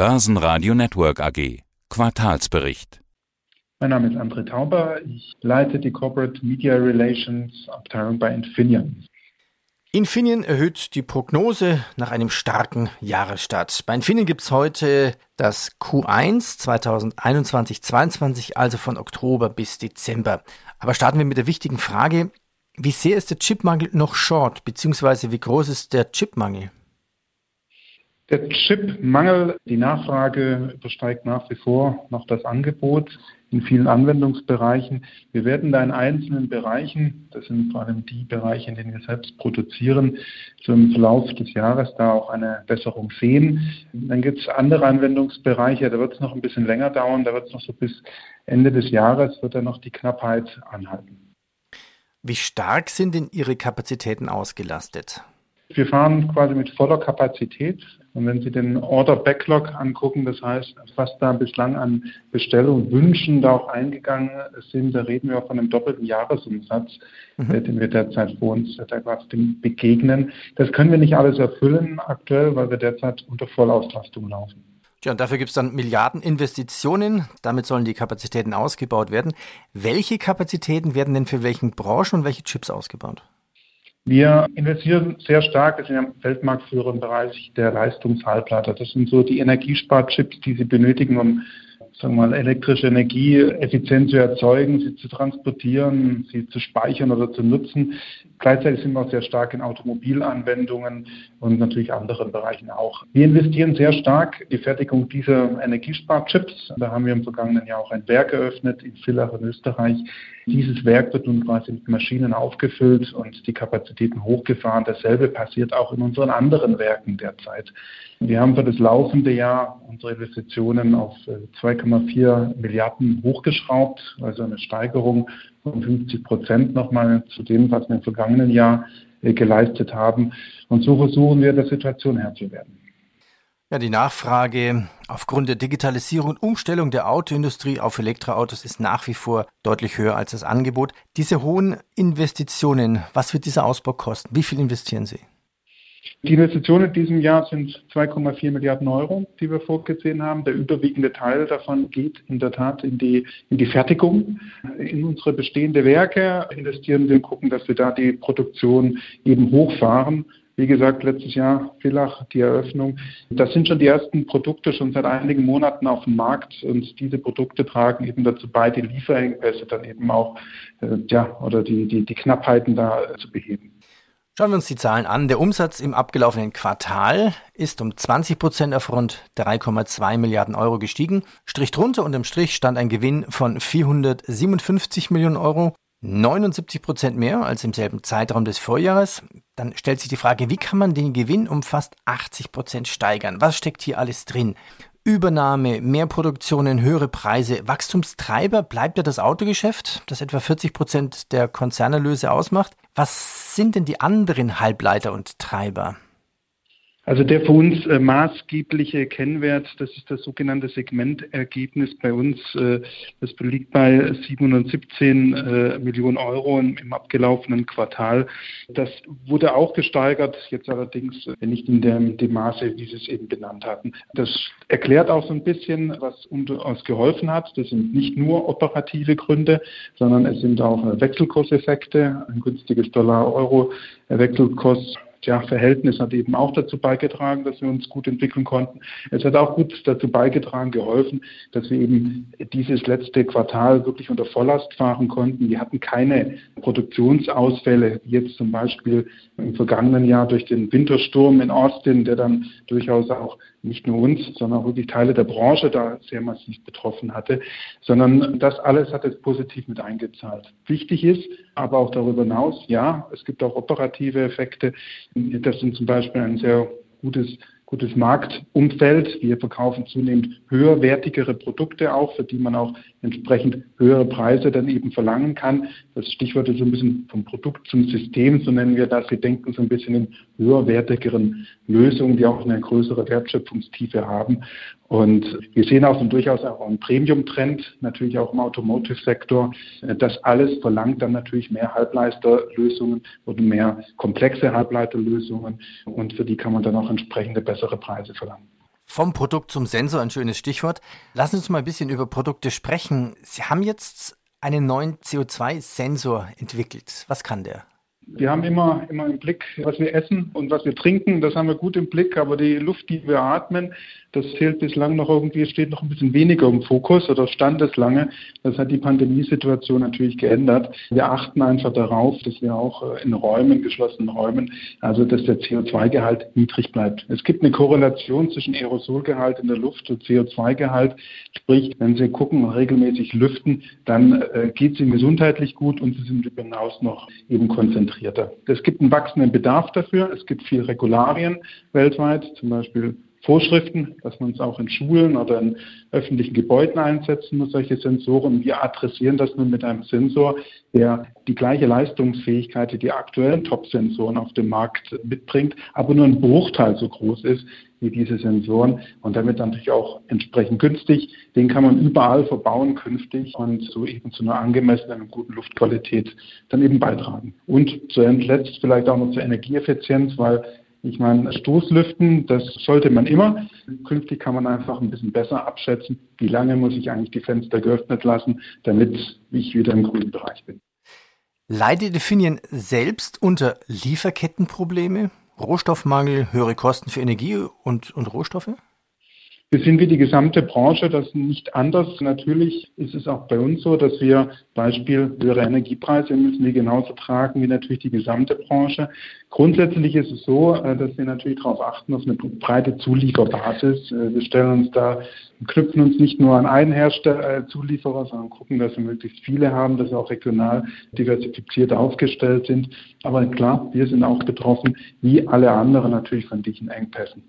Börsenradio Network AG. Quartalsbericht. Mein Name ist André Tauber. Ich leite die Corporate Media Relations Abteilung bei Infineon. Infineon erhöht die Prognose nach einem starken Jahresstart. Bei Infineon gibt es heute das Q1 2021-22, also von Oktober bis Dezember. Aber starten wir mit der wichtigen Frage, wie sehr ist der Chipmangel noch short, beziehungsweise wie groß ist der Chipmangel? Der Chipmangel, die Nachfrage übersteigt nach wie vor noch das Angebot in vielen Anwendungsbereichen. Wir werden da in einzelnen Bereichen, das sind vor allem die Bereiche, in denen wir selbst produzieren, so im Verlauf des Jahres da auch eine Besserung sehen. Dann gibt es andere Anwendungsbereiche, da wird es noch ein bisschen länger dauern, da wird es noch so bis Ende des Jahres, wird da noch die Knappheit anhalten. Wie stark sind denn Ihre Kapazitäten ausgelastet? Wir fahren quasi mit voller Kapazität. Und wenn Sie den Order Backlog angucken, das heißt, was da bislang an Bestellungen, Wünschen da auch eingegangen sind, da reden wir auch von einem doppelten Jahresumsatz, mhm. Den wir derzeit vor uns begegnen. Das können wir nicht alles erfüllen aktuell, weil wir derzeit unter Vollauslastung laufen. Ja, und dafür gibt es dann Milliardeninvestitionen. Damit sollen die Kapazitäten ausgebaut werden. Welche Kapazitäten werden denn für welchen Branchen und welche Chips ausgebaut? Wir investieren sehr stark, wir sind ja Weltmarktführer im Bereich der Leistungshalbleiter. Das sind so die Energiesparchips, die Sie benötigen, um sagen wir mal, elektrische Energie effizient zu erzeugen, sie zu transportieren, sie zu speichern oder zu nutzen. Gleichzeitig sind wir auch sehr stark in Automobilanwendungen und natürlich anderen Bereichen auch. Wir investieren sehr stark in die Fertigung dieser Energiesparchips. Da haben wir im vergangenen Jahr auch ein Werk eröffnet in Villach in Österreich. Dieses Werk wird nun quasi mit Maschinen aufgefüllt und die Kapazitäten hochgefahren. Dasselbe passiert auch in unseren anderen Werken derzeit. Wir haben für das laufende Jahr unsere Investitionen auf 2,4 äh, Milliarden hochgeschraubt, also eine Steigerung von 50 Prozent nochmal zu dem, was wir im vergangenen Jahr äh, geleistet haben. Und so versuchen wir, der Situation Herr zu werden. Ja, die Nachfrage aufgrund der Digitalisierung und Umstellung der Autoindustrie auf Elektroautos ist nach wie vor deutlich höher als das Angebot. Diese hohen Investitionen, was wird dieser Ausbau kosten? Wie viel investieren Sie? Die Investitionen in diesem Jahr sind 2,4 Milliarden Euro, die wir vorgesehen haben. Der überwiegende Teil davon geht in der Tat in die, in die Fertigung, in unsere bestehenden Werke investieren wir und gucken, dass wir da die Produktion eben hochfahren. Wie gesagt, letztes Jahr Villach, die Eröffnung. Das sind schon die ersten Produkte schon seit einigen Monaten auf dem Markt und diese Produkte tragen eben dazu bei, die Lieferengpässe dann eben auch, äh, ja, oder die, die, die Knappheiten da äh, zu beheben. Schauen wir uns die Zahlen an. Der Umsatz im abgelaufenen Quartal ist um 20 Prozent auf rund 3,2 Milliarden Euro gestiegen. Strich drunter und im Strich stand ein Gewinn von 457 Millionen Euro. 79 Prozent mehr als im selben Zeitraum des Vorjahres. Dann stellt sich die Frage, wie kann man den Gewinn um fast 80 Prozent steigern? Was steckt hier alles drin? Übernahme, mehr Produktionen, höhere Preise, Wachstumstreiber bleibt ja das Autogeschäft, das etwa 40 Prozent der Konzernerlöse ausmacht. Was sind denn die anderen Halbleiter und Treiber? Also der für uns äh, maßgebliche Kennwert, das ist das sogenannte Segmentergebnis bei uns. Äh, das liegt bei 717 äh, Millionen Euro im, im, abgelaufenen Quartal. Das wurde auch gesteigert, jetzt allerdings nicht in dem, dem Maße, wie Sie es eben benannt hatten. Das erklärt auch so ein bisschen, was uns geholfen hat. Das sind nicht nur operative Gründe, sondern es sind auch Wechselkurseffekte, ein günstiges Dollar-Euro-Wechselkurs ja, Verhältnis hat eben auch dazu beigetragen, dass wir uns gut entwickeln konnten. Es hat auch gut dazu beigetragen, geholfen, dass wir eben dieses letzte Quartal wirklich unter Volllast fahren konnten. Wir hatten keine Produktionsausfälle, wie jetzt zum Beispiel im vergangenen Jahr durch den Wintersturm in Austin, der dann durchaus auch nicht nur uns, sondern auch wirklich Teile der Branche da sehr massiv betroffen hatte, sondern das alles hat jetzt positiv mit eingezahlt. Wichtig ist aber auch darüber hinaus, ja, es gibt auch operative Effekte. Das sind zum Beispiel ein sehr gutes gutes Marktumfeld. Wir verkaufen zunehmend höherwertigere Produkte auch, für die man auch entsprechend höhere Preise dann eben verlangen kann. Das Stichwort ist so ein bisschen vom Produkt zum System, so nennen wir das. Wir denken so ein bisschen in höherwertigeren Lösungen, die auch eine größere Wertschöpfungstiefe haben. Und wir sehen auch so durchaus auch einen Premium-Trend, natürlich auch im Automotive-Sektor. Das alles verlangt dann natürlich mehr Halbleiterlösungen oder mehr komplexe Halbleiterlösungen und für die kann man dann auch entsprechende bessere Preise verlangen. Vom Produkt zum Sensor, ein schönes Stichwort. Lassen Sie uns mal ein bisschen über Produkte sprechen. Sie haben jetzt einen neuen CO2-Sensor entwickelt. Was kann der? Wir haben immer, immer im Blick, was wir essen und was wir trinken. Das haben wir gut im Blick. Aber die Luft, die wir atmen, das zählt bislang noch irgendwie, steht noch ein bisschen weniger im Fokus oder stand es lange. Das hat die Pandemiesituation natürlich geändert. Wir achten einfach darauf, dass wir auch äh, in Räumen, geschlossenen Räumen, also dass der CO2-Gehalt niedrig bleibt. Es gibt eine Korrelation zwischen Aerosolgehalt in der Luft und CO2-Gehalt. Sprich, wenn Sie gucken und regelmäßig lüften, dann äh, geht es Ihnen gesundheitlich gut und Sie sind darüber hinaus noch eben konzentrierter. Es gibt einen wachsenden Bedarf dafür. Es gibt viel Regularien weltweit, zum Beispiel Vorschriften, dass man es auch in Schulen oder in öffentlichen Gebäuden einsetzen muss, solche Sensoren. Wir adressieren das nun mit einem Sensor, der die gleiche Leistungsfähigkeit wie die aktuellen Top-Sensoren auf dem Markt mitbringt, aber nur ein Bruchteil so groß ist wie diese Sensoren und damit natürlich auch entsprechend günstig. Den kann man überall verbauen künftig und so eben zu einer angemessenen und guten Luftqualität dann eben beitragen. Und zuletzt vielleicht auch noch zur Energieeffizienz, weil ich meine, Stoßlüften, das sollte man immer. Künftig kann man einfach ein bisschen besser abschätzen, wie lange muss ich eigentlich die Fenster geöffnet lassen, damit ich wieder im grünen Bereich bin. Leidet Definien selbst unter Lieferkettenprobleme, Rohstoffmangel, höhere Kosten für Energie und, und Rohstoffe? Wir sind wie die gesamte Branche, das nicht anders. Natürlich ist es auch bei uns so, dass wir Beispiel höhere Energiepreise müssen die genauso tragen wie natürlich die gesamte Branche. Grundsätzlich ist es so, äh, dass wir natürlich darauf achten, auf eine breite Zulieferbasis. Äh, wir stellen uns da, knüpfen uns nicht nur an einen Hersteller, äh, Zulieferer, sondern gucken, dass wir möglichst viele haben, dass wir auch regional diversifiziert aufgestellt sind. Aber klar, wir sind auch betroffen, wie alle anderen natürlich von diesen Engpässen.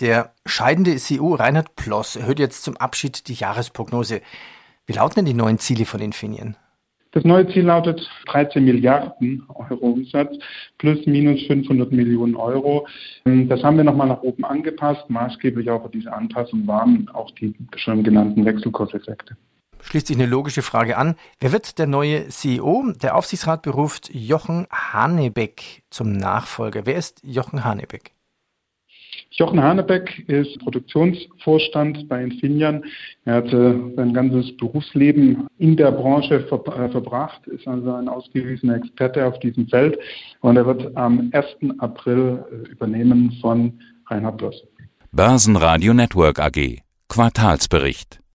Der scheidende CEO Reinhard Ploss erhöht jetzt zum Abschied die Jahresprognose. Wie lauten denn die neuen Ziele von Infineon? Das neue Ziel lautet 13 Milliarden Euro Umsatz plus minus 500 Millionen Euro. Das haben wir nochmal nach oben angepasst. Maßgeblich auch für diese Anpassung waren auch die schon genannten Wechselkurseffekte. Schließt sich eine logische Frage an. Wer wird der neue CEO? Der Aufsichtsrat beruft Jochen Hanebeck zum Nachfolger. Wer ist Jochen Hanebeck? Jochen Hanebeck ist Produktionsvorstand bei Infineon. Er hatte sein ganzes Berufsleben in der Branche ver äh, verbracht, ist also ein ausgewiesener Experte auf diesem Feld und er wird am 1. April äh, übernehmen von Reinhard Bloss. Börsenradio Network AG Quartalsbericht